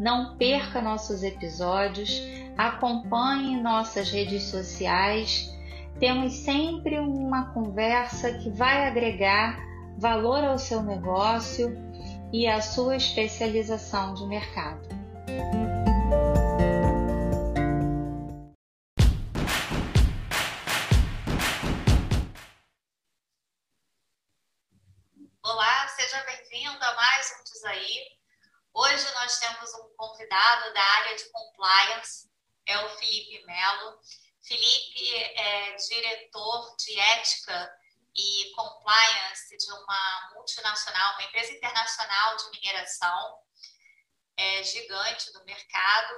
Não perca nossos episódios, acompanhe nossas redes sociais. Temos sempre uma conversa que vai agregar valor ao seu negócio e à sua especialização de mercado. Olá, seja bem-vindo a mais um Desaí. Hoje nós temos um convidado da área de compliance, é o Felipe Melo. Felipe é diretor de ética e compliance de uma multinacional, uma empresa internacional de mineração, é gigante do mercado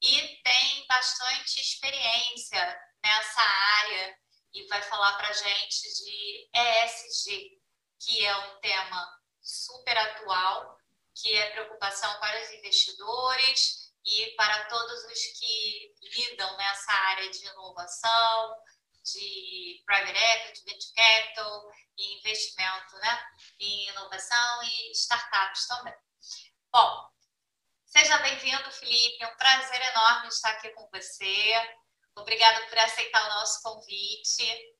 e tem bastante experiência nessa área e vai falar para gente de ESG, que é um tema super atual que é preocupação para os investidores e para todos os que lidam nessa área de inovação, de private equity, venture capital e investimento né, em inovação e startups também. Bom, seja bem-vindo, Felipe. É um prazer enorme estar aqui com você. Obrigada por aceitar o nosso convite.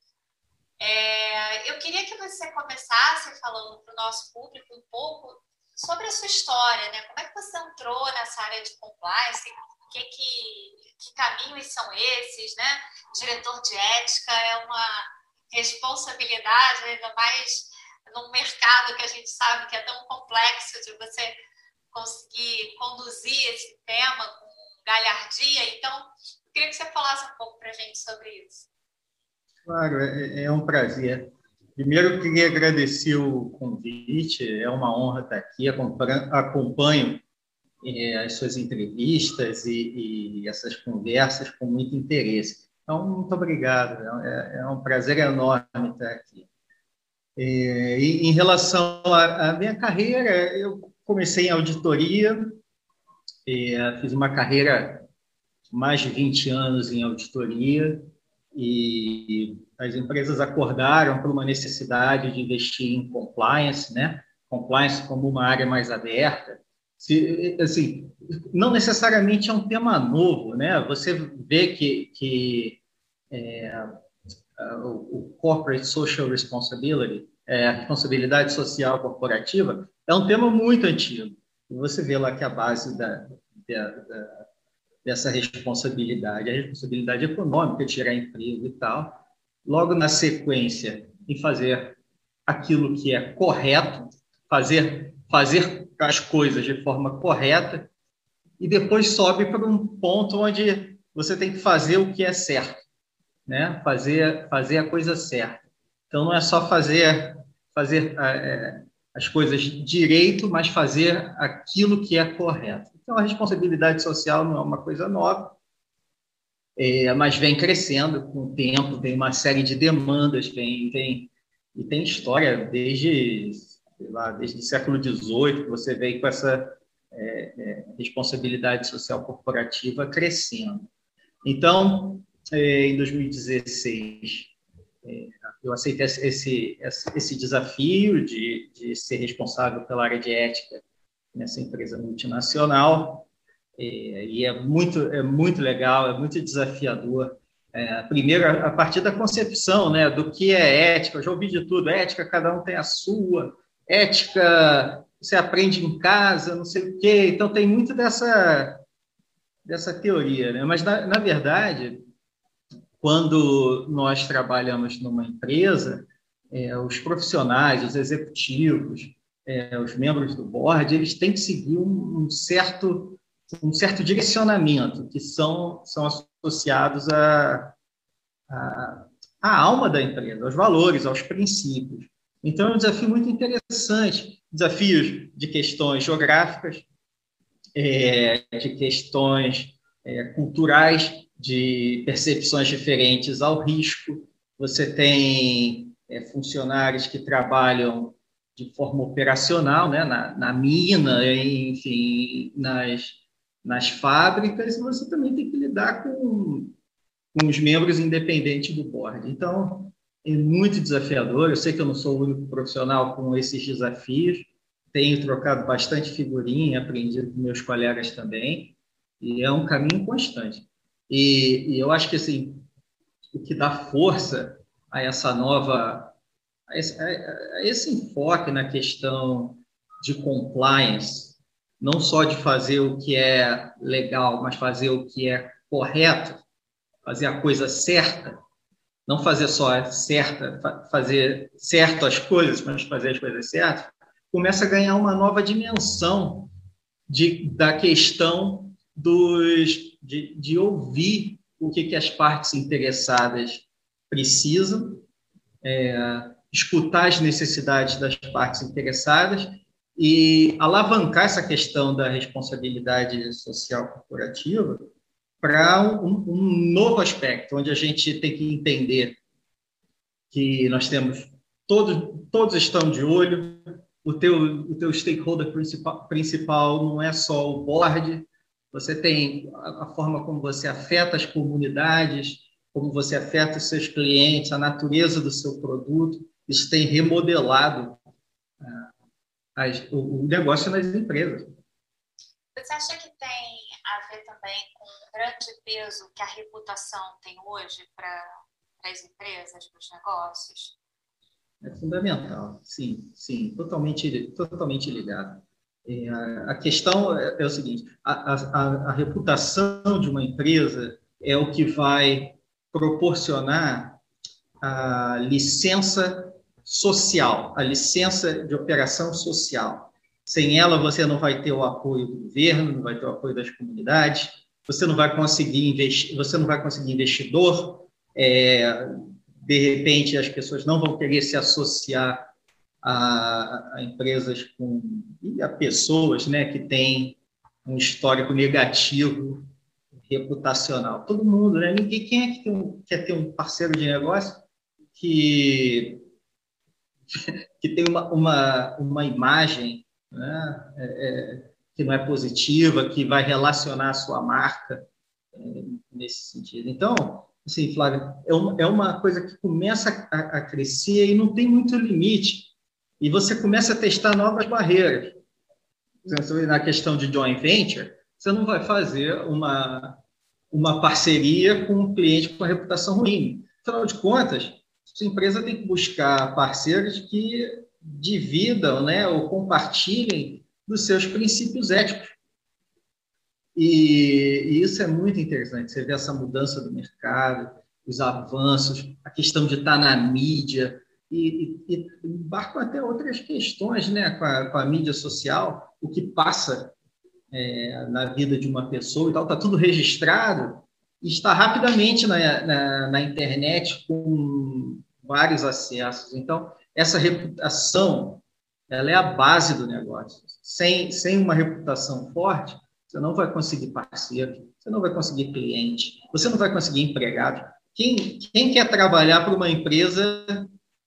É, eu queria que você começasse falando para o nosso público um pouco sobre a sua história, né? Como é que você entrou nessa área de compliance? Que, que, que caminhos são esses, né? Diretor de ética é uma responsabilidade, ainda mais num mercado que a gente sabe que é tão complexo de você conseguir conduzir esse tema com galhardia. Então, eu queria que você falasse um pouco para a gente sobre isso. Claro, é, é um prazer. Primeiro, eu queria agradecer o convite, é uma honra estar aqui, acompanho é, as suas entrevistas e, e, essas conversas com muito interesse. Então, muito obrigado, é, é um prazer enorme estar aqui. É, em relação à, minha carreira, eu comecei em auditoria, é, fiz uma carreira de mais de 20 anos em auditoria, e as empresas acordaram por uma necessidade de investir em compliance, né? Compliance como uma área mais aberta. Se, assim, não necessariamente é um tema novo, né? Você vê que, que é, o corporate social responsibility, é, a responsabilidade social corporativa, é um tema muito antigo. Você vê lá que a base da, da, da dessa responsabilidade, a responsabilidade econômica de gerar emprego e tal. Logo na sequência, em fazer aquilo que é correto, fazer fazer as coisas de forma correta e depois sobe para um ponto onde você tem que fazer o que é certo, né? Fazer fazer a coisa certa. Então não é só fazer fazer é, as coisas direito, mas fazer aquilo que é correto. Então, a responsabilidade social não é uma coisa nova, é, mas vem crescendo com o tempo, tem uma série de demandas, tem, tem, e tem história desde, lá, desde o século XVIII, você vem com essa é, é, responsabilidade social corporativa crescendo. Então, é, em 2016, é, eu aceitei esse, esse, esse desafio de, de ser responsável pela área de ética nessa empresa multinacional e, e é muito é muito legal, é muito desafiador. É, primeiro, a partir da concepção né, do que é ética, eu já ouvi de tudo, ética cada um tem a sua, ética você aprende em casa, não sei o quê, então tem muito dessa, dessa teoria, né? mas na, na verdade, quando nós trabalhamos numa empresa, é, os profissionais, os executivos, é, os membros do board, eles têm que seguir um, um, certo, um certo direcionamento, que são, são associados à a, a, a, alma da empresa, aos valores, aos princípios. Então, é um desafio muito interessante. Desafios de questões geográficas, é, de questões é, culturais, de percepções diferentes ao risco. Você tem é, funcionários que trabalham de forma operacional, né, na, na mina, enfim, nas, nas fábricas, você também tem que lidar com, com os membros independentes do board. Então, é muito desafiador. Eu sei que eu não sou o único profissional com esses desafios. Tenho trocado bastante figurinha, aprendido com meus colegas também, e é um caminho constante. E, e eu acho que assim, o que dá força a essa nova esse, a esse enfoque na questão de compliance, não só de fazer o que é legal, mas fazer o que é correto, fazer a coisa certa, não fazer só certa, fazer certo as coisas, mas fazer as coisas certas, começa a ganhar uma nova dimensão de, da questão dos, de, de ouvir o que, que as partes interessadas precisam, é, escutar as necessidades das partes interessadas e alavancar essa questão da responsabilidade social corporativa para um, um, novo aspecto, onde a gente tem que entender que nós temos todos todos estão de olho, o teu o teu stakeholder principal, principal não é só o board, você tem a, forma como você afeta as comunidades, como você afeta os seus clientes, a natureza do seu produto isso tem remodelado uh, as, o, o, negócio nas empresas. Você acha que tem a ver também com o grande peso que a reputação tem hoje para as empresas, para os negócios? É fundamental, sim, sim, totalmente, totalmente ligado. É, a, questão é, é, o seguinte: a, a, a reputação de uma empresa é o que vai proporcionar a licença social, a licença de operação social. Sem ela, você não vai ter o apoio do governo, não vai ter o apoio das comunidades, você não vai conseguir investir, você não vai conseguir investidor. É, de repente, as pessoas não vão querer se associar a, a empresas com e a pessoas, né, que têm um histórico negativo reputacional. Todo mundo, né? Ninguém quem é que um, quer ter um parceiro de negócio que que tem uma, uma, uma imagem né, é, é, que não é positiva, que vai relacionar a sua marca é, nesse sentido. Então, assim, Flávio, é uma, é uma coisa que começa a, a crescer e não tem muito limite. E você começa a testar novas barreiras. Na questão de joint venture, você não vai fazer uma, uma parceria com um cliente com a reputação ruim. Afinal de contas, sua empresa tem que buscar parceiros que dividam né, ou compartilhem dos seus princípios éticos. E, e, isso é muito interessante. Você vê essa mudança do mercado, os avanços, a questão de estar na mídia, e, e, e embarcam até outras questões né, com a, com a mídia social, o que passa é, na vida de uma pessoa e tal, está tudo registrado e está rapidamente na, na, na internet com vários acessos. Então, essa reputação ela é a base do negócio. Sem, sem uma reputação forte, você não vai conseguir parceiro, você não vai conseguir cliente, você não vai conseguir empregado. Quem, quem quer trabalhar para uma empresa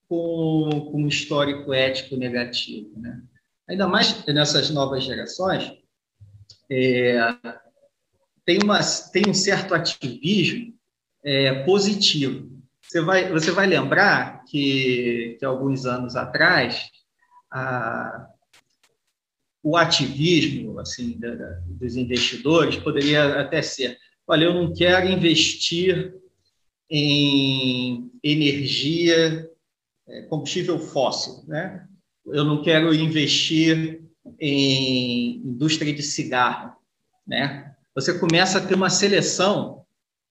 com, com um histórico ético negativo? Né? Ainda mais nessas novas gerações, é, tem, uma, tem um certo ativismo é, positivo. Você vai, você vai lembrar que, que alguns anos atrás, a, o ativismo assim da, da, dos investidores poderia até ser: olha, eu não quero investir em energia, é, combustível fóssil, né? Eu não quero investir em indústria de cigarro, né? Você começa a ter uma seleção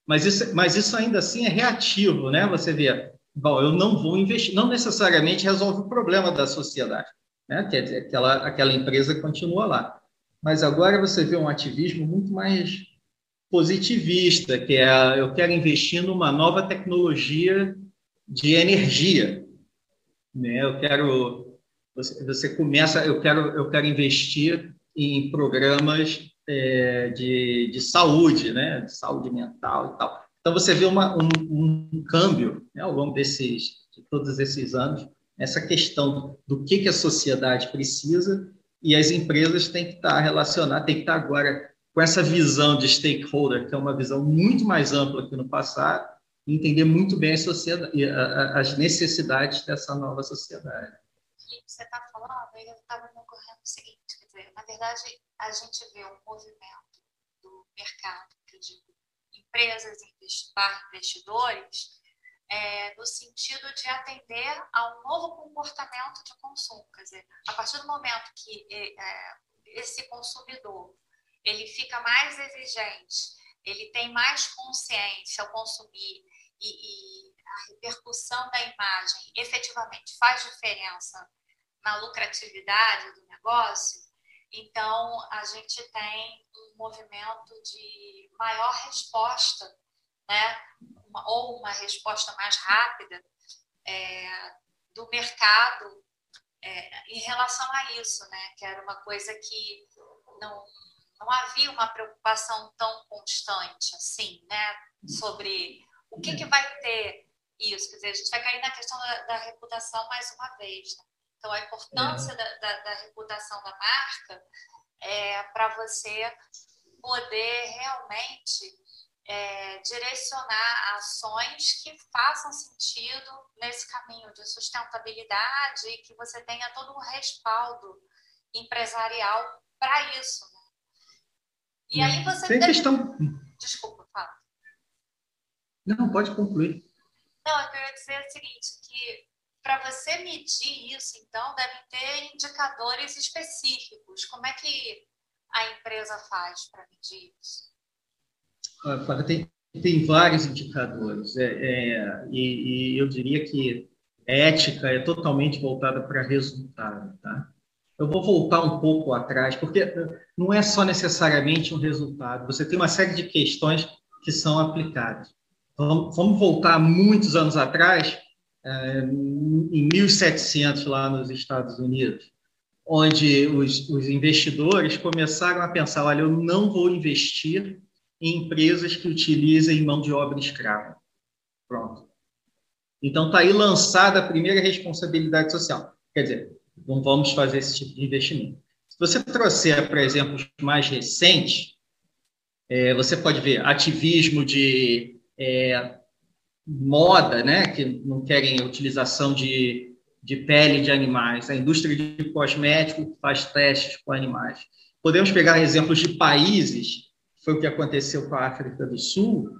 mas isso, mas isso ainda assim é reativo, né? Você vê, bom, eu não vou investir, não necessariamente resolve o problema da sociedade, né? Que é aquela, aquela empresa continua lá. Mas agora você vê um ativismo muito mais positivista, que é eu quero investir numa nova tecnologia de energia, né? Eu quero você, você começa, eu quero eu quero investir em programas é, de, de saúde, né? de saúde mental e tal. Então, você vê uma, um, um câmbio né, ao longo desses, de todos esses anos, essa questão do que, que a sociedade precisa e as empresas têm que estar relacionadas, têm que estar agora com essa visão de stakeholder, que é uma visão muito mais ampla que no passado, e entender muito bem as necessidades dessa nova sociedade. Você está falando, eu estava me ocorrendo o seguinte, dizer, na verdade, a gente vê um movimento do mercado, que eu digo, empresas investidores, é, no sentido de atender a um novo comportamento de consumo. Quer dizer, a partir do momento que é, esse consumidor ele fica mais exigente, ele tem mais consciência ao consumir e, e a repercussão da imagem efetivamente faz diferença na lucratividade do negócio, então a gente tem um movimento de maior resposta, né? Uma, ou uma resposta mais rápida é, do mercado é, em relação a isso, né? Que era uma coisa que não, não havia uma preocupação tão constante assim, né? Sobre o que, que vai ter isso. Quer dizer, a gente vai cair na questão da, da reputação mais uma vez. Né? Então, a importância é. da, da, da, reputação da marca é para você poder realmente é, direcionar ações que façam sentido nesse caminho de sustentabilidade e que você tenha todo um respaldo empresarial para isso. Né? E aí você. Tem deve... questão. Desculpa, fala. Não, pode concluir. Não, eu queria dizer o seguinte, que para você medir isso, então, devem ter indicadores específicos. Como é que a empresa faz para medir isso? Ah, tem, tem vários indicadores. É, é, e, e, eu diria que ética é totalmente voltada para resultado. Tá? Eu vou voltar um pouco atrás, porque não é só necessariamente um resultado. Você tem uma série de questões que são aplicadas. Vamos, voltar muitos anos atrás, em 1700, lá nos Estados Unidos, onde os, os investidores começaram a pensar: olha, eu não vou investir em empresas que utilizem mão de obra escrava. Pronto. Então, está aí lançada a primeira responsabilidade social. Quer dizer, não vamos fazer esse tipo de investimento. Se você trouxer, por exemplo, mais recentes, é, você pode ver ativismo de é, moda, né, que não querem a utilização de, de pele de animais, a indústria de cosmético faz testes com animais. Podemos pegar exemplos de países, foi o que aconteceu com a África do Sul,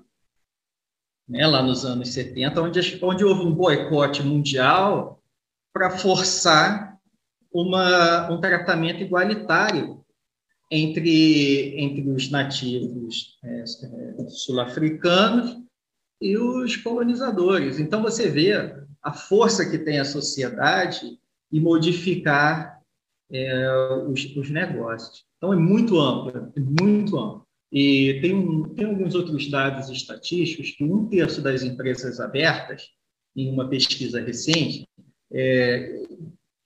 né, lá nos anos 70, onde, onde houve um boicote mundial para forçar uma, um tratamento igualitário entre, entre os nativos é, é sul-africanos e os colonizadores. Então, você vê a força que tem a sociedade e modificar é, os, os, negócios. Então, é muito amplo, é muito amplo. E tem, um, tem alguns outros dados estatísticos que um terço das empresas abertas, em uma pesquisa recente, é,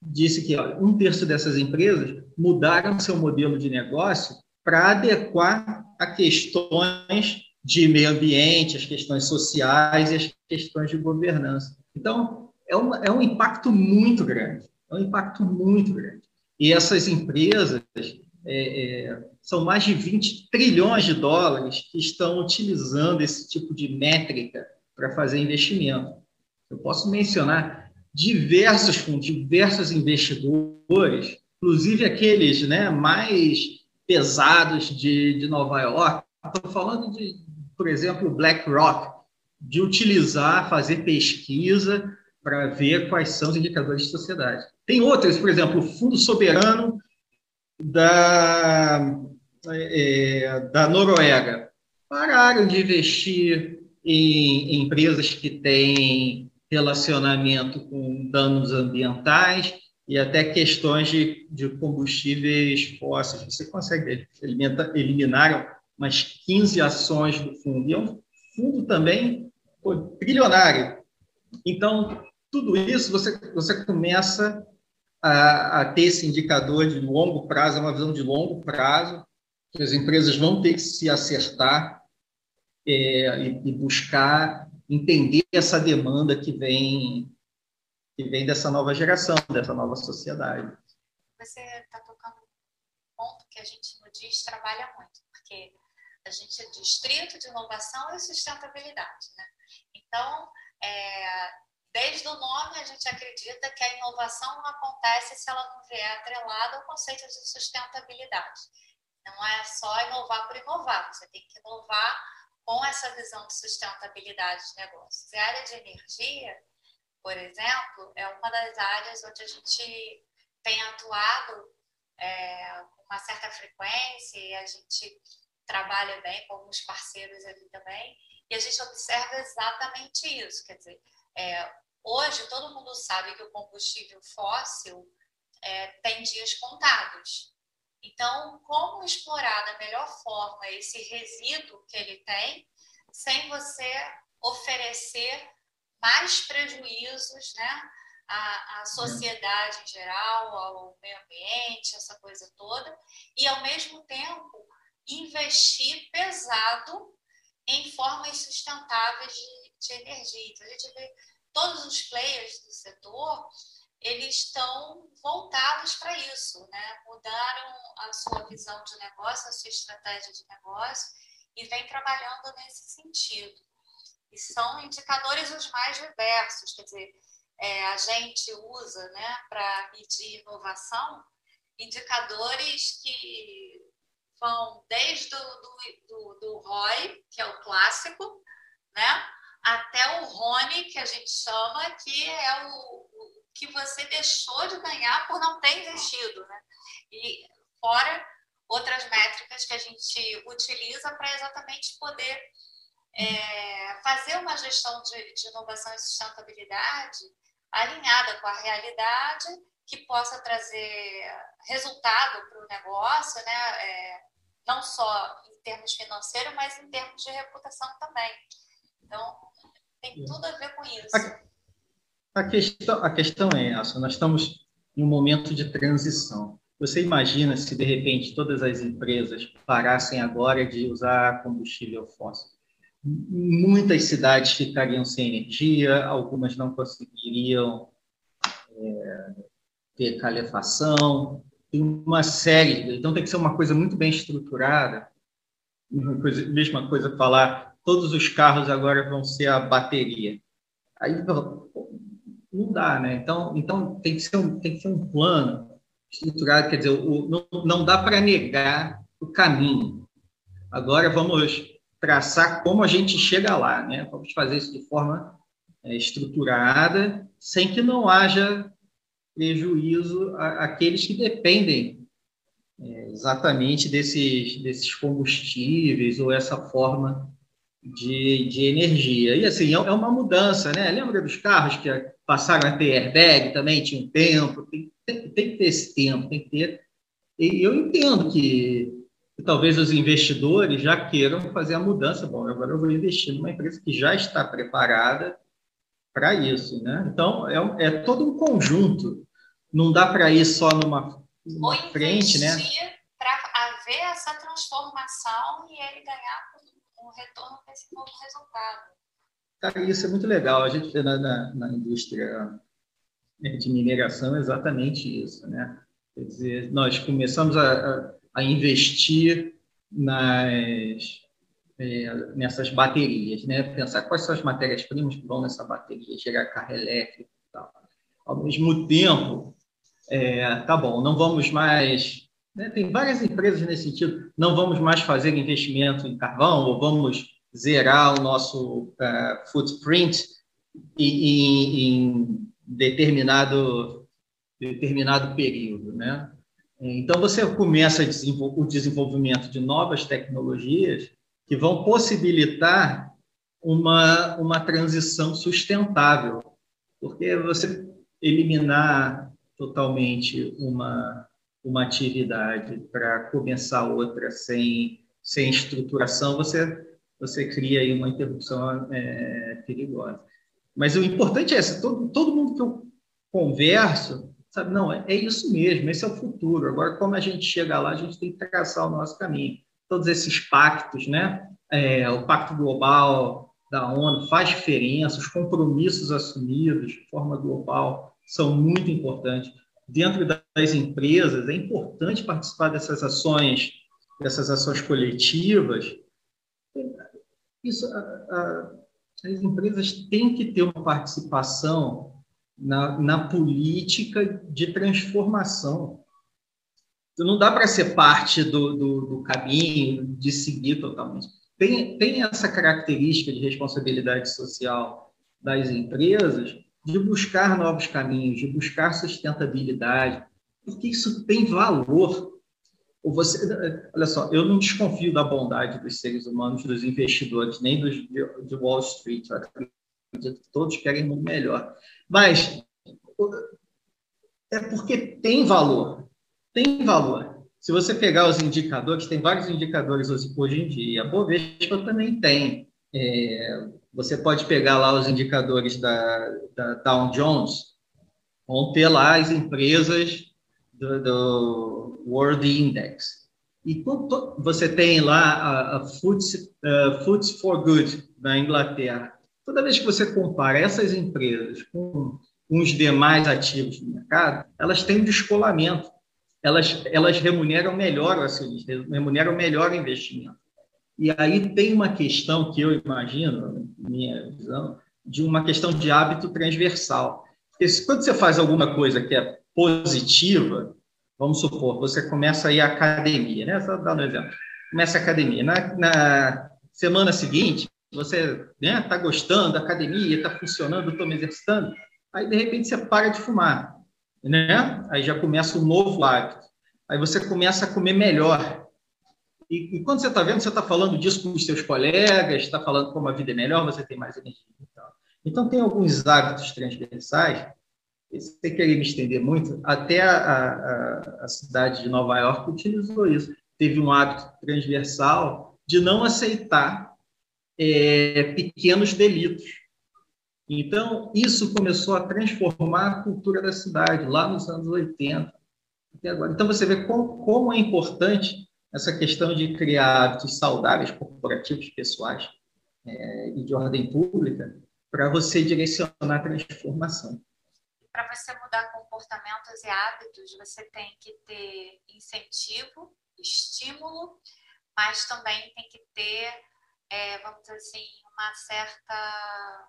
disse que um terço dessas empresas mudaram seu modelo de negócio para adequar a questões de meio ambiente, as questões sociais e as questões de governança. Então, é um, é um impacto muito grande, é um impacto muito grande. E essas empresas é, é, são mais de 20 trilhões de dólares que estão utilizando esse tipo de métrica para fazer investimento. Eu posso mencionar diversos fundos, diversos investidores, inclusive aqueles né, mais pesados de, de Nova York. Estou falando de por exemplo, BlackRock, de utilizar, fazer pesquisa para ver quais são os indicadores de sociedade. Tem outras, por exemplo, o Fundo Soberano da, é, da Noruega. Pararam de investir em, em empresas que têm relacionamento com danos ambientais e até questões de, de combustíveis fósseis. Você consegue eliminar, eliminaram umas 15 ações do fundo. E é um fundo também pô, trilionário. Então, tudo isso você, você começa a, a, ter esse indicador de longo prazo, é uma visão de longo prazo, que as empresas vão ter que se acertar é, e, e, buscar entender essa demanda que vem que vem dessa nova geração, dessa nova sociedade. Você está tocando um ponto que a gente no DIS trabalha muito, porque a gente é distrito de inovação e sustentabilidade. Né? Então, é, desde o nome, a gente acredita que a inovação não acontece se ela não vier atrelada ao conceito de sustentabilidade. Não é só inovar por inovar, você tem que inovar com essa visão de sustentabilidade de negócios. E a área de energia, por exemplo, é uma das áreas onde a gente tem atuado é, com uma certa frequência e a gente trabalha bem com alguns parceiros ali também, e a gente observa exatamente isso. Quer dizer, é, hoje todo mundo sabe que o combustível fóssil é, tem dias contados. Então, como explorar da melhor forma esse resíduo que ele tem, sem você oferecer mais prejuízos né, à, à sociedade em geral, ao meio ambiente, essa coisa toda, e ao mesmo tempo investir pesado em formas sustentáveis de, de energia. Então, a gente vê todos os players do setor, eles estão voltados para isso, né? mudaram a sua visão de negócio, a sua estratégia de negócio e vem trabalhando nesse sentido. E são indicadores os mais diversos, quer dizer, é, a gente usa né, para medir inovação indicadores que vão desde o do, do, do ROI, que é o clássico, né? até o RONE, que a gente chama, que é o, o que você deixou de ganhar por não ter investido. Né? E fora outras métricas que a gente utiliza para exatamente poder é, fazer uma gestão de, de inovação e sustentabilidade alinhada com a realidade, que possa trazer resultado para o negócio, né? É, não só em termos financeiros, mas em termos de reputação também. Então, tem tudo a ver com isso. A, a questão, a questão é essa: nós estamos em um momento de transição. Você imagina se, de repente, todas as empresas parassem agora de usar combustível fóssil? Muitas cidades ficariam sem energia, algumas não conseguiriam é, ter calefação, tem uma série, então tem que ser uma coisa muito bem estruturada. Coisa, mesma coisa falar, todos os carros agora vão ser a bateria. Aí não dá, né? Então, então tem que ser um, tem que ser um plano estruturado, quer dizer, o, não, não dá para negar o caminho. Agora vamos traçar como a gente chega lá, né? Vamos fazer isso de forma é, estruturada, sem que não haja prejuízo àqueles que dependem é, exatamente desses, desses combustíveis ou essa forma de, de energia. E assim, é, é uma mudança, né? Lembra dos carros que passaram a ter airbag também, tinha um tempo, tem, tem, tem que ter esse tempo, tem que ter. E eu entendo que, que talvez os investidores já queiram fazer a mudança. Bom, agora eu vou investir numa empresa que já está preparada para isso, né? Então é, é, todo um conjunto. Não dá para ir só numa, numa frente, né? Para haver essa transformação e ele ganhar um retorno desse novo resultado. Cara, isso é muito legal. A gente vê na, na, na indústria de mineração exatamente isso, né? Quer dizer, nós começamos a, a, a investir nas é, nessas baterias, né? Pensar quais são as matérias-primas que vão nessa bateria, gerar carro elétrico e tal. Ao mesmo tempo, é, tá bom, não vamos mais. Né? Tem várias empresas nesse sentido, não vamos mais fazer investimento em carvão, ou vamos zerar o nosso uh, footprint em, em determinado, determinado período, né? Então, você começa o desenvolvimento de novas tecnologias que vão possibilitar uma, uma transição sustentável, porque você eliminar totalmente uma, uma atividade para começar outra sem, sem estruturação, você, você cria aí uma interrupção é, perigosa. Mas o importante é esse, todo, todo mundo que eu converso, sabe, não, é, é isso mesmo, esse é o futuro. Agora, como a gente chega lá, a gente tem que traçar o nosso caminho. Todos esses pactos, né? É, o Pacto Global da ONU faz diferença, os compromissos assumidos de forma global são muito importantes. Dentro das empresas, é importante participar dessas ações, dessas ações coletivas. Isso, a, a, as empresas têm que ter uma participação na, na política de transformação. Não dá para ser parte do, do, do, caminho, de seguir totalmente. Tem, tem essa característica de responsabilidade social das empresas de buscar novos caminhos, de buscar sustentabilidade, porque isso tem valor. Você, olha só, eu não desconfio da bondade dos seres humanos, dos investidores, nem dos de Wall Street. Eu acredito que todos querem muito melhor. Mas é porque tem valor. Tem valor. Se você pegar os indicadores, tem vários indicadores hoje em dia. A Bovespa também tem. É, você pode pegar lá os indicadores da, da Dow Jones, vão ter lá as empresas do, do World Index. E você tem lá a, a Foods, uh, Foods for Good na Inglaterra. Toda vez que você compara essas empresas com, com os demais ativos do mercado, elas têm descolamento. Elas, elas remuneram melhor o acionista, remuneram melhor o investimento. E aí tem uma questão que eu imagino, minha visão, de uma questão de hábito transversal. Porque quando você faz alguma coisa que é positiva, vamos supor, você começa a ir à academia, né? Só dar um exemplo. Começa a academia. Na, na semana seguinte, você está né, tá gostando da academia, está funcionando, estou me exercitando, aí de repente você para de fumar, né? Aí já começa um novo hábito. Aí você começa a comer melhor. E, e quando você está vendo, você está falando disso com os seus colegas, está falando como a vida é melhor, você tem mais energia. Então, então tem alguns hábitos transversais. Sem querer me estender muito, até a, a, a cidade de Nova York utilizou isso. Teve um hábito transversal de não aceitar é, pequenos delitos. Então, isso começou a transformar a cultura da cidade, lá nos anos 80 até agora. Então, você vê como, como é importante essa questão de criar hábitos saudáveis, corporativos, pessoais é, e de ordem pública, para você direcionar a transformação. Para você mudar comportamentos e hábitos, você tem que ter incentivo, estímulo, mas também tem que ter, é, vamos dizer assim, uma certa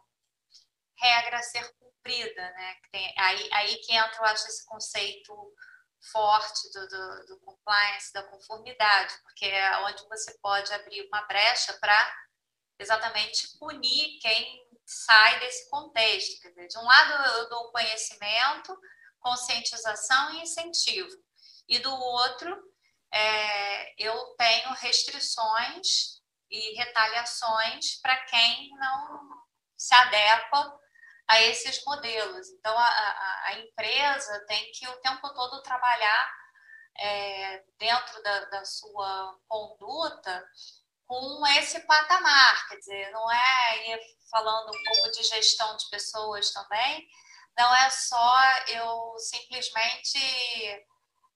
regra a ser cumprida, né? Tem, aí, aí que entra, eu acho, esse conceito forte do, do, do, compliance, da conformidade, porque é onde você pode abrir uma brecha para exatamente punir quem sai desse contexto. Quer dizer, de um lado eu dou conhecimento, conscientização e incentivo, e do outro é, eu tenho restrições e retaliações para quem não se adequa a esses modelos. Então, a, a, a empresa tem que o tempo todo trabalhar é, dentro da, da sua conduta com esse patamar, quer dizer, não é falando um pouco de gestão de pessoas também, não é só eu simplesmente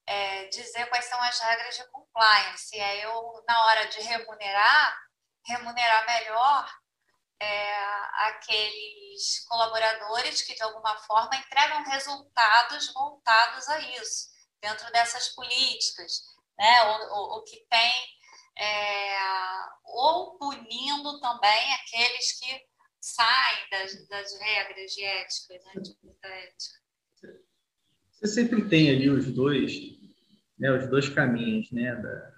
é, dizer quais são as regras de compliance, é eu, na hora de remunerar, remunerar melhor é, aqueles colaboradores que, de alguma forma, entregam resultados voltados a isso, dentro dessas políticas, né? o, o, que tem, é, ou punindo também aqueles que saem das, das regras de ética, né? ética. Você sempre tem ali os dois, né, os dois caminhos, né, da,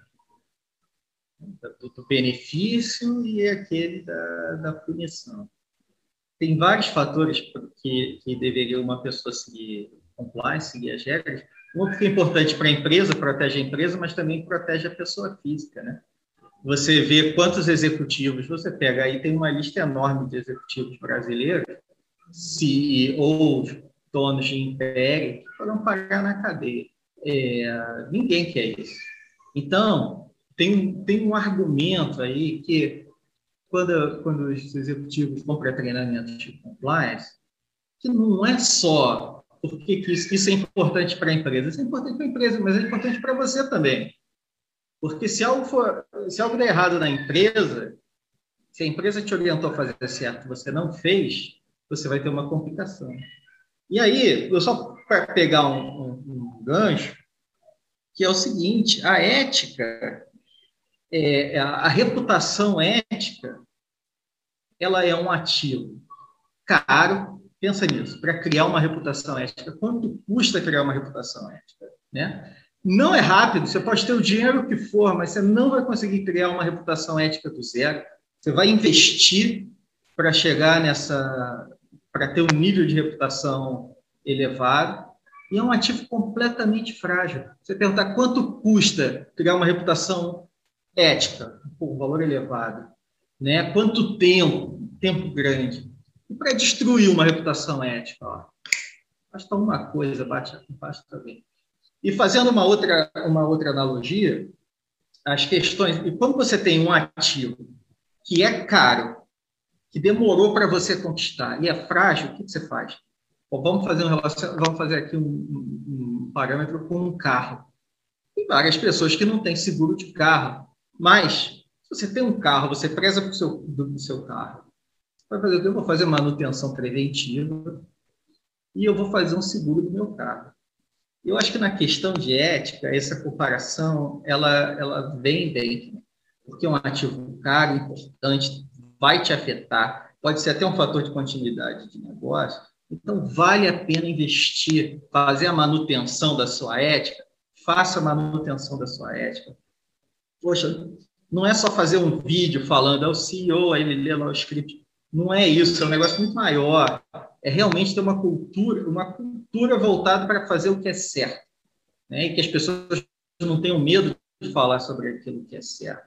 do benefício e aquele da, da punição. Tem vários fatores que, que deveria uma pessoa seguir compliance, seguir as regras. Um que é importante para a empresa, protege a empresa, mas também protege a pessoa física, né? Você vê quantos executivos, você pega aí, tem uma lista enorme de executivos brasileiros, CEOs, donos de império, que foram pagar na cadeia. É, ninguém quer isso. Então, tem, tem um argumento aí que, quando, quando os executivos vão para treinamento de compliance, que não é só porque isso, isso é importante para a empresa, isso é importante para a empresa, mas é importante para você também. Porque se algo, for, se algo der errado na empresa, se a empresa te orientou a fazer certo você não fez, você vai ter uma complicação. E aí, eu só para pegar um, um, um, gancho, que é o seguinte: a ética, é, a, a reputação ética, ela é um ativo caro. Pensa nisso, para criar uma reputação ética. Quanto custa criar uma reputação ética? Né? Não é rápido, você pode ter o dinheiro que for, mas você não vai conseguir criar uma reputação ética do zero. Você vai investir para chegar nessa, para ter um nível de reputação elevado, e é um ativo completamente frágil. Você perguntar quanto custa criar uma reputação ética, por valor elevado, né? Quanto tempo, tempo grande, e para destruir uma reputação ética, ó, basta uma coisa, basta, basta bem. E fazendo uma outra, uma outra analogia, as questões. E quando você tem um ativo que é caro, que demorou para você conquistar e é frágil, o que você faz? Bom, vamos fazer um relacion... vamos fazer aqui um, um, um parâmetro com um carro. Tem várias pessoas que não têm seguro de carro, mas se você tem um carro, você preza do seu, seu carro, vai fazer eu vou fazer manutenção preventiva e eu vou fazer um seguro do meu carro. Eu acho que na questão de ética, essa comparação, ela, ela vem bem, porque é um ativo caro, importante, vai te afetar, pode ser até um fator de continuidade de negócio. Então, vale a pena investir, fazer a manutenção da sua ética, faça a manutenção da sua ética. Poxa, não é só fazer um vídeo falando, é o CEO, aí ele lê lá o script. Não é isso, é um negócio muito maior é realmente ter uma cultura, uma cultura voltada para fazer o que é certo, né? E que as pessoas não tenham medo de falar sobre aquilo que é certo.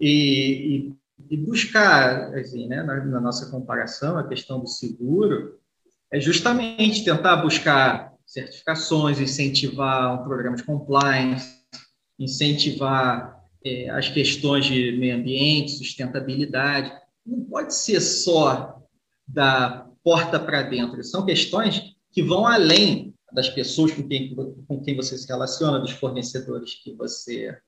E, e, e buscar, assim, né, na, na, nossa comparação, a questão do seguro é justamente tentar buscar certificações, incentivar um programa de compliance, incentivar é, as questões de meio ambiente, sustentabilidade. Não pode ser só da porta para dentro. São questões que vão além das pessoas com quem, com quem você se relaciona, dos fornecedores que você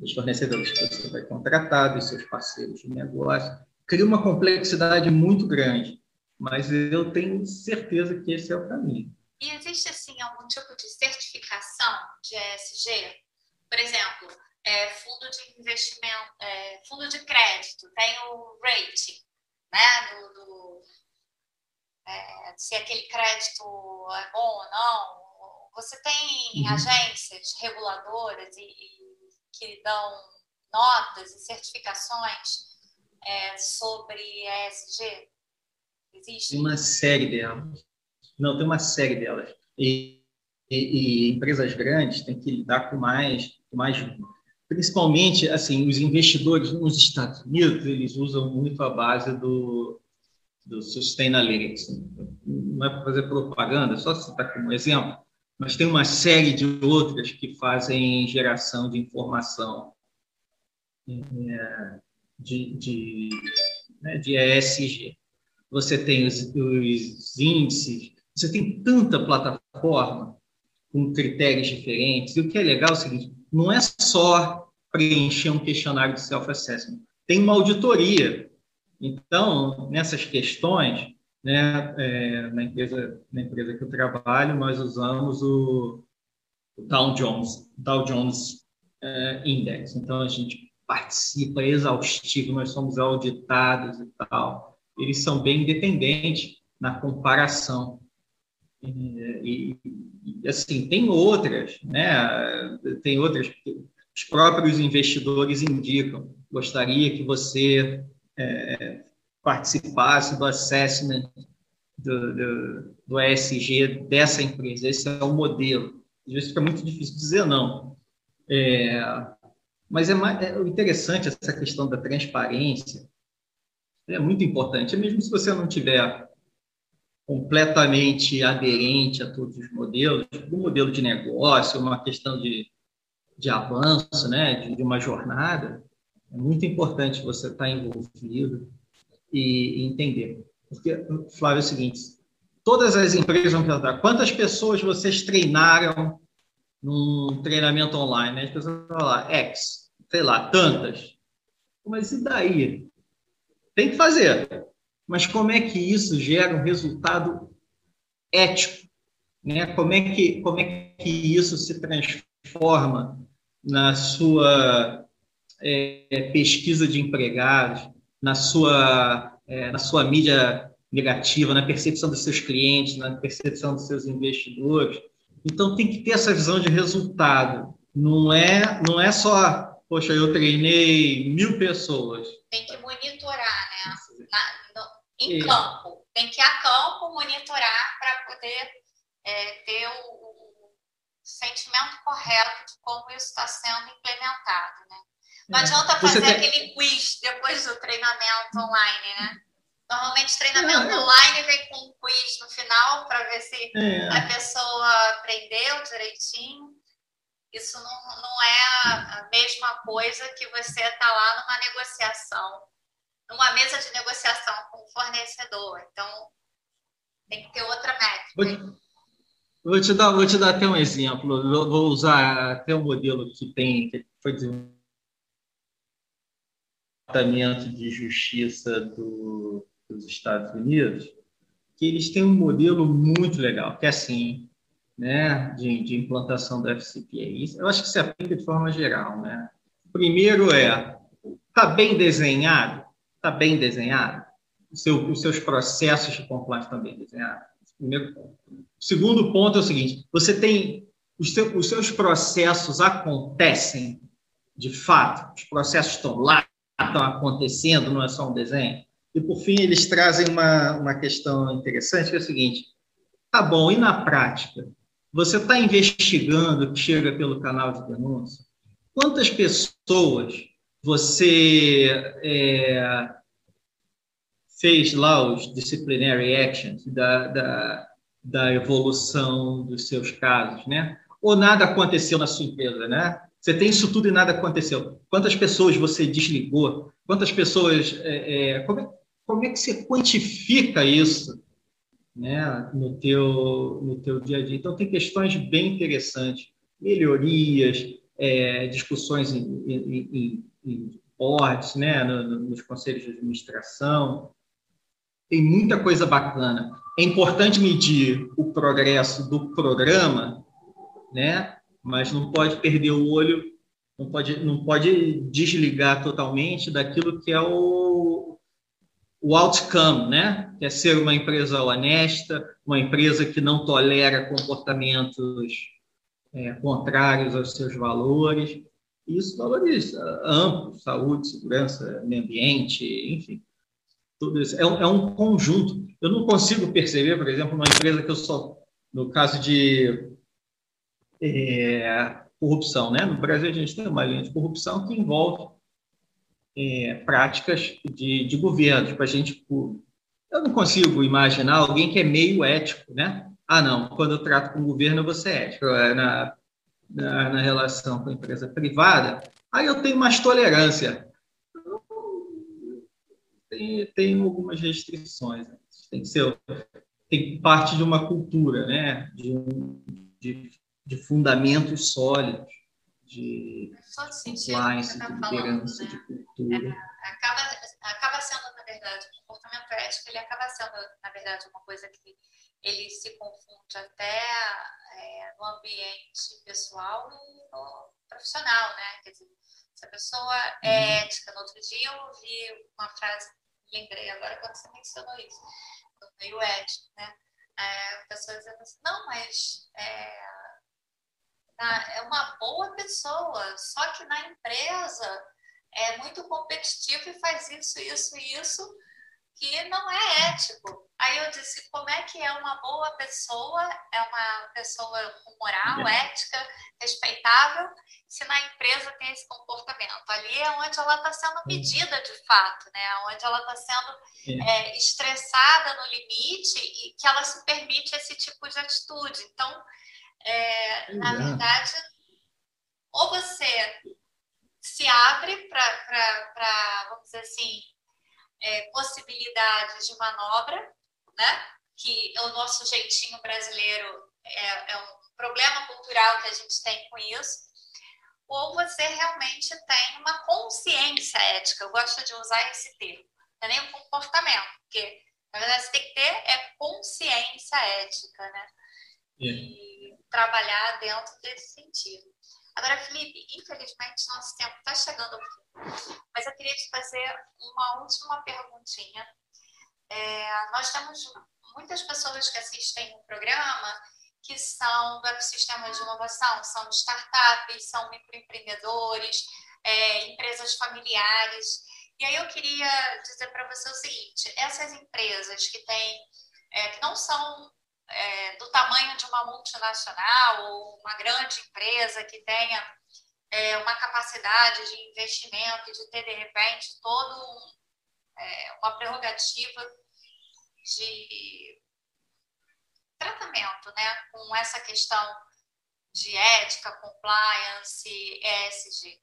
dos fornecedores que você vai contratar, dos seus parceiros de negócio. Cria uma complexidade muito grande, mas eu tenho certeza que esse é o caminho. E existe, assim, algum tipo de certificação de ESG? Por exemplo, é, fundo de investimento, é, fundo de crédito, tem o rating, né, do, do é, se aquele crédito é bom ou não. Você tem uhum. agências reguladoras e, e, que dão notas e certificações é, sobre ESG? Existe? Uma série delas. Não, tem uma série delas. E, e, e empresas grandes têm que lidar com mais, com mais principalmente assim os investidores nos Estados Unidos eles usam muito a base do do Sustainalytics. Não é para fazer propaganda, só citar como exemplo, mas tem uma série de outras que fazem geração de informação é, de, de, né, de ESG. Você tem os, os índices, você tem tanta plataforma com critérios diferentes. E o que é legal é o seguinte: não é só preencher um questionário de self-assessment, tem uma auditoria então, nessas questões, né, é, na, empresa, na empresa que eu trabalho, nós usamos o, o Dow Jones, Dow Jones é, Index. Então, a gente participa exaustivo, nós somos auditados e tal. Eles são bem independentes na comparação. E, e, assim, tem outras, né? Tem outras os próprios investidores indicam. Gostaria que você é, participasse do assessment do, do, do, ESG dessa empresa. Esse é o modelo. Às vezes fica muito difícil dizer não. É, mas é, mais, é interessante essa questão da transparência. É muito importante. Mesmo se você não tiver completamente aderente a todos os modelos, o modelo de negócio, uma questão de, de avanço, né, de, de uma jornada, é muito importante você estar envolvido e, entender. Porque, Flávio, é o seguinte: todas as empresas vão perguntar quantas pessoas vocês treinaram num treinamento online. Né? As pessoas vão falar X. sei lá, tantas. Mas e daí? Tem que fazer. Mas como é que isso gera um resultado ético? Né? Como, é que, como é que isso se transforma na sua é, pesquisa de empregados, na sua, é, na sua mídia negativa, na percepção dos seus clientes, na percepção dos seus investidores? Então tem que ter essa visão de resultado. Não é, não é só, poxa, eu treinei mil pessoas. Tem que monitorar, né? Em campo. Tem que ir a campo monitorar para poder é, ter o, o, sentimento correto de como isso está sendo implementado, né? Não é. adianta fazer tem... aquele quiz depois do treinamento online, né? Normalmente, treinamento é, online vem com um quiz no final para ver se é. a pessoa aprendeu direitinho. Isso não, não é a mesma coisa que você está lá numa negociação, numa mesa de negociação com o fornecedor. Então, tem que ter outra métrica. Vou, vou te dar, vou te dar até um exemplo. vou usar até um modelo que tem que foi desenvolvido Departamento de Justiça do dos Estados Unidos, que eles têm um modelo muito legal, que é assim, né, de, de implantação do FCPA. Eu acho que se aplica de forma geral, né? Primeiro é, está bem desenhado? Está bem desenhado? Seu, os seus processos de compliance estão bem desenhados? Primeiro ponto. Segundo ponto é o seguinte, você tem, os, seu, os seus processos acontecem de fato, os processos estão lá, estão acontecendo, não é só um desenho? E, por fim, eles trazem uma, uma questão interessante, que é o seguinte: tá bom, e na prática? Você está investigando que chega pelo canal de denúncia? Quantas pessoas você é, fez lá os disciplinary actions da, da, da evolução dos seus casos, né? Ou nada aconteceu na sua empresa, né? Você tem isso tudo e nada aconteceu. Quantas pessoas você desligou? Quantas pessoas. É, é, como, é, como é que você quantifica isso né, no, teu, no teu dia a dia? Então, tem questões bem interessantes, melhorias, é, discussões em, em, em, em boards, né, no, nos conselhos de administração. Tem muita coisa bacana. É importante medir o progresso do programa, né, mas não pode perder o olho, não pode, não pode desligar totalmente daquilo que é o, o outcome, né? que é ser uma empresa honesta, uma empresa que não tolera comportamentos é, contrários aos seus valores. Isso valoriza amplo, saúde, segurança, meio ambiente, enfim. Tudo isso. É um, é um conjunto. Eu não consigo perceber, por exemplo, uma empresa que eu só, no caso de é, corrupção, né? No Brasil a gente tem uma linha de corrupção que envolve é, práticas de, de governo. Tipo, a gente, eu não consigo imaginar alguém que é meio ético, né? Ah, não, quando eu trato com o governo, vou ser ético. É, na, na, na relação com a empresa privada, aí eu tenho mais tolerância. Tem, tem algumas restrições. Né? Tem que ser tem parte de uma cultura, né? de, de, de fundamentos sólidos de compliance, tá de liderança, né? de cultura. É, acaba, acaba sendo, na verdade, o comportamento ético, ele acaba sendo, na verdade, uma coisa que ele se confunde até é, no ambiente pessoal e no profissional, né? Quer dizer, se a pessoa é uhum. ética, no outro dia eu ouvi uma frase, lembrei agora quando você mencionou isso, meio ético, né? É, a pessoa dizendo assim, não, mas é, é uma boa pessoa, só que na empresa é muito competitivo e faz isso, isso isso que não é ético. Aí eu disse, como é que é uma boa pessoa, é uma pessoa com moral, é. ética, respeitável, se na empresa tem esse comportamento? Ali é onde ela está sendo medida de fato, né? Onde ela está sendo é. É, estressada no limite e que ela se permite esse tipo de atitude. Então, é, na verdade, ou você se abre para, vamos dizer assim, é, possibilidades de manobra, né? que o nosso jeitinho brasileiro é, é um problema cultural que a gente tem com isso, ou você realmente tem uma consciência ética. Eu gosto de usar esse termo. Não é nem um comportamento, porque na verdade você tem que ter é consciência ética, né? É. E trabalhar dentro desse sentido. Agora, Felipe, infelizmente nosso tempo está chegando ao fim, mas eu queria te fazer uma última perguntinha. É, nós temos muitas pessoas que assistem o programa que são do ecossistema de inovação, são startups, são microempreendedores, é, empresas familiares. E aí eu queria dizer para você o seguinte: essas empresas que têm, é, que não são é, do tamanho de uma multinacional ou uma grande empresa que tenha é, uma capacidade de investimento de ter de repente todo é, uma prerrogativa de tratamento, né, com essa questão de ética, compliance, ESG.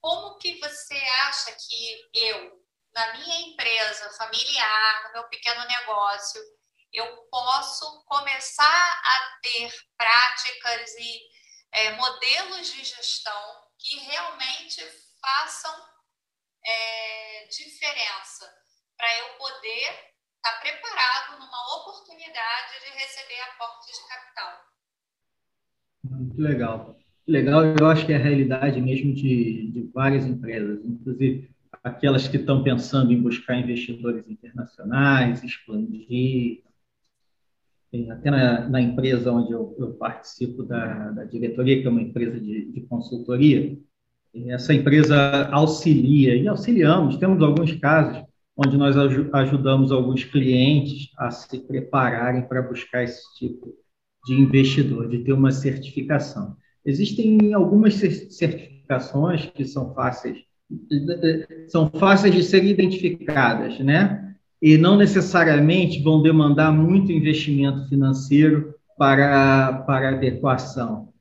Como que você acha que eu, na minha empresa familiar, no meu pequeno negócio, eu posso começar a ter práticas e é, modelos de gestão que realmente façam é, diferença para eu poder está preparado numa oportunidade de receber aporte de capital. Muito legal. Legal, eu acho que é a realidade mesmo de, de várias empresas, inclusive aquelas que estão pensando em buscar investidores internacionais, expandir. Até na, na empresa onde eu, eu participo da, da, diretoria, que é uma empresa de, de consultoria, essa empresa auxilia, e auxiliamos, temos alguns casos onde nós ajudamos alguns clientes a se prepararem para buscar esse tipo de investidor, de ter uma certificação. Existem algumas certificações que são fáceis, são fáceis de serem identificadas, né? E não necessariamente vão demandar muito investimento financeiro para, para adequação.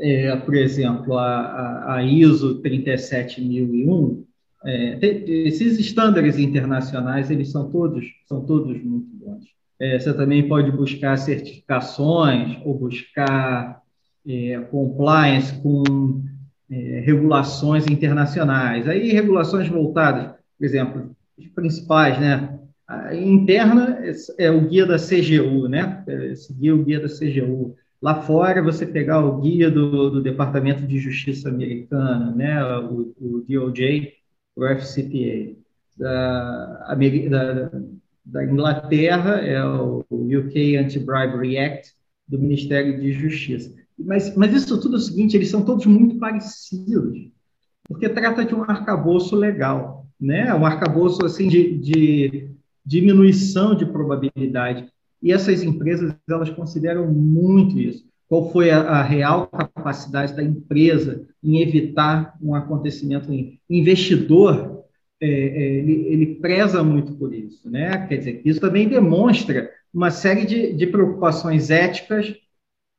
É, por exemplo, a, a ISO 37001, é, esses estándares internacionais, eles são todos, são todos muito bons. É, você também pode buscar certificações ou buscar é, compliance com é, regulações internacionais. Aí, regulações voltadas, por exemplo, as principais, né? A interna é, é o guia da CGU, né? Seguir o guia da CGU. Lá fora, você pegar o guia do, do Departamento de Justiça americana, né? O, o DOJ, o FCPA. Da, da, da Inglaterra é o UK Anti-Bribery Act do Ministério de Justiça. Mas, mas isso tudo é o seguinte, eles são todos muito parecidos, porque trata de um arcabouço legal, né? um arcabouço assim, de, de diminuição de probabilidade. E essas empresas elas consideram muito isso qual foi a, a, real capacidade da empresa em evitar um acontecimento investidor, é, é, ele, ele, preza muito por isso, né? Quer dizer, isso também demonstra uma série de, de preocupações éticas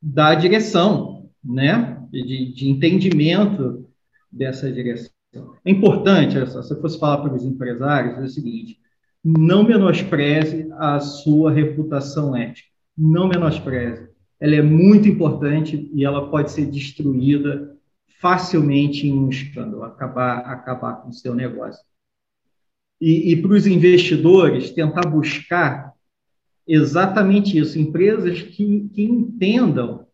da direção, né? De, de entendimento dessa direção. É importante, se eu fosse falar para os empresários, é o seguinte: não menospreze a sua reputação ética. Não menospreze ela é muito importante e ela pode ser destruída facilmente em um escândalo, acabar, acabar com o seu negócio. E, e para os investidores, tentar buscar exatamente isso, empresas que, que entendam,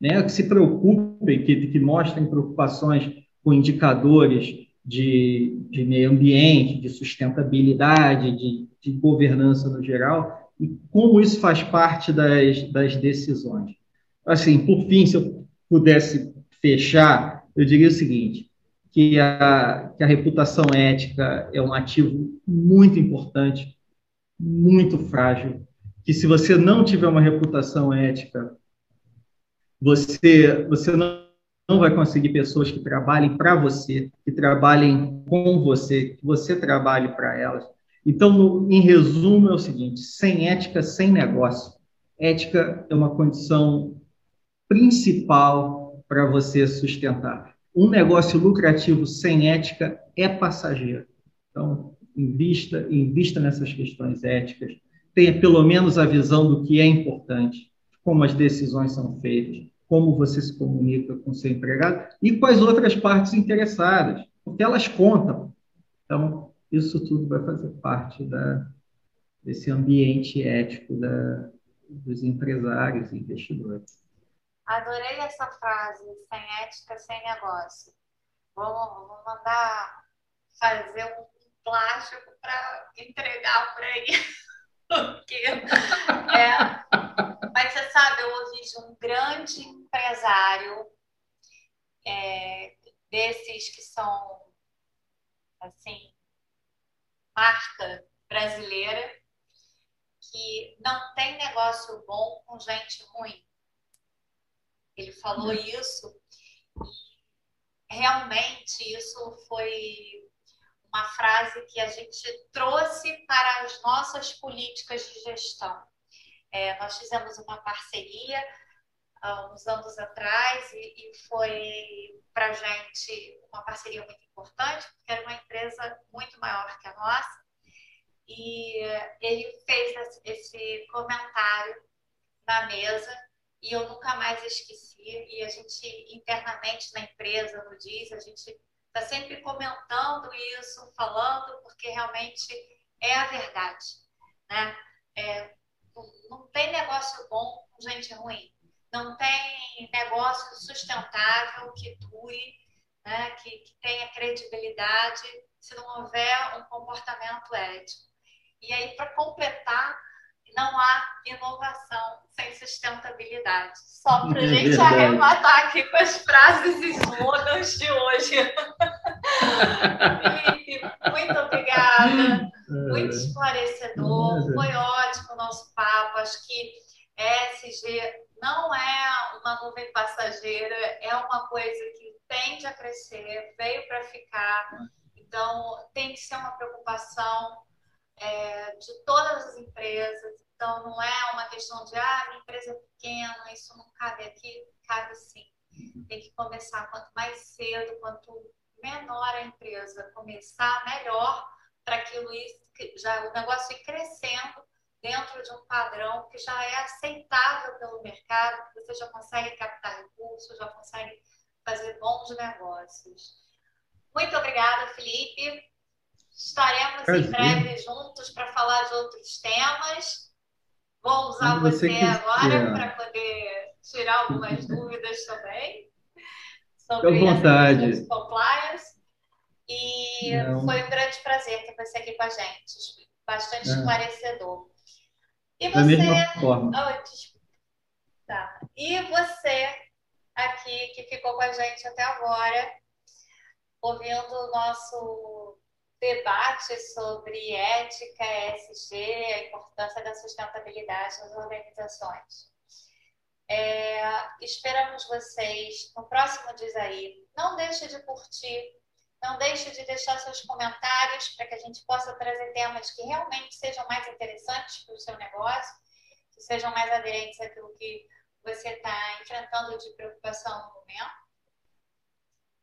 né, que se preocupem, que, que mostrem preocupações com indicadores de, de meio ambiente, de sustentabilidade, de, de governança no geral, e como isso faz parte das, das decisões. Assim, por fim, se eu pudesse fechar, eu diria o seguinte, que a, que a reputação ética é um ativo muito importante, muito frágil, que se você não tiver uma reputação ética, você, você não, não vai conseguir pessoas que trabalhem para você, que trabalhem com você, que você trabalhe para elas. Então, no, em resumo, é o seguinte: sem ética, sem negócio. Ética é uma condição principal para você sustentar. Um negócio lucrativo sem ética é passageiro. Então, invista, invista nessas questões éticas. Tenha pelo menos a visão do que é importante, como as decisões são feitas. Como você se comunica com seu empregado e com as outras partes interessadas, porque elas contam. Então, isso tudo vai fazer parte da, desse ambiente ético da, dos empresários e investidores. Adorei essa frase, sem ética, sem negócio. Vou, vou mandar fazer um plástico para entregar por aí. Porque, é, mas você sabe, eu ouvi de um grande empresário é, desses que são assim marca brasileira que não tem negócio bom com gente ruim. Ele falou uhum. isso e realmente isso foi uma frase que a gente trouxe para as nossas políticas de gestão. É, nós fizemos uma parceria há uns anos atrás e, e foi para a gente uma parceria muito importante, porque era uma empresa muito maior que a nossa. E ele fez esse comentário na mesa e eu nunca mais esqueci. E a gente internamente na empresa, no DIS, a gente está sempre comentando isso, falando, porque realmente é a verdade. Né? É, não tem negócio bom com gente ruim. Não tem negócio sustentável que dure, né? que, que tenha credibilidade, se não houver um comportamento ético. E aí, para completar, não há inovação sem sustentabilidade. Só para a é gente arrematar aqui com as frases e slogans de hoje. Felipe, muito obrigada. Muito é. esclarecedor. Foi ótimo o nosso papo. Acho que ESG não é uma nuvem passageira, é uma coisa que tende a crescer, veio para ficar. Então, tem que ser uma preocupação é, de todas as empresas. Então, não é uma questão de, ah, minha empresa é pequena, isso não cabe aqui. Cabe sim. Tem que começar quanto mais cedo, quanto menor a empresa começar, melhor para aquilo já o negócio ir crescendo dentro de um padrão que já é aceitável pelo mercado, que você já consegue captar recursos, já consegue fazer bons negócios. Muito obrigada, Felipe. Estaremos em breve juntos para falar de outros temas. Vou usar você, você agora para poder tirar algumas dúvidas também sobre vontade. compliance. E Não. foi um grande prazer ter você aqui com a gente. Bastante é. esclarecedor. E você. Da mesma forma. Oh, tá. E você aqui que ficou com a gente até agora, ouvindo o nosso debate sobre ética, ESG, a importância da sustentabilidade nas organizações. É, esperamos vocês no próximo Diz Aí. Não deixe de curtir, não deixe de deixar seus comentários para que a gente possa trazer temas que realmente sejam mais interessantes para o seu negócio, que sejam mais aderentes àquilo que você está enfrentando de preocupação no momento.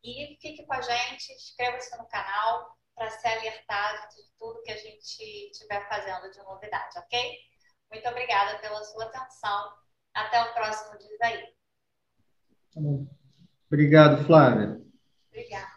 E fique com a gente, inscreva-se no canal, para ser alertado de tudo que a gente estiver fazendo de novidade, ok? Muito obrigada pela sua atenção. Até o próximo dia. aí. Tá bom. Obrigado, Flávia. Obrigada.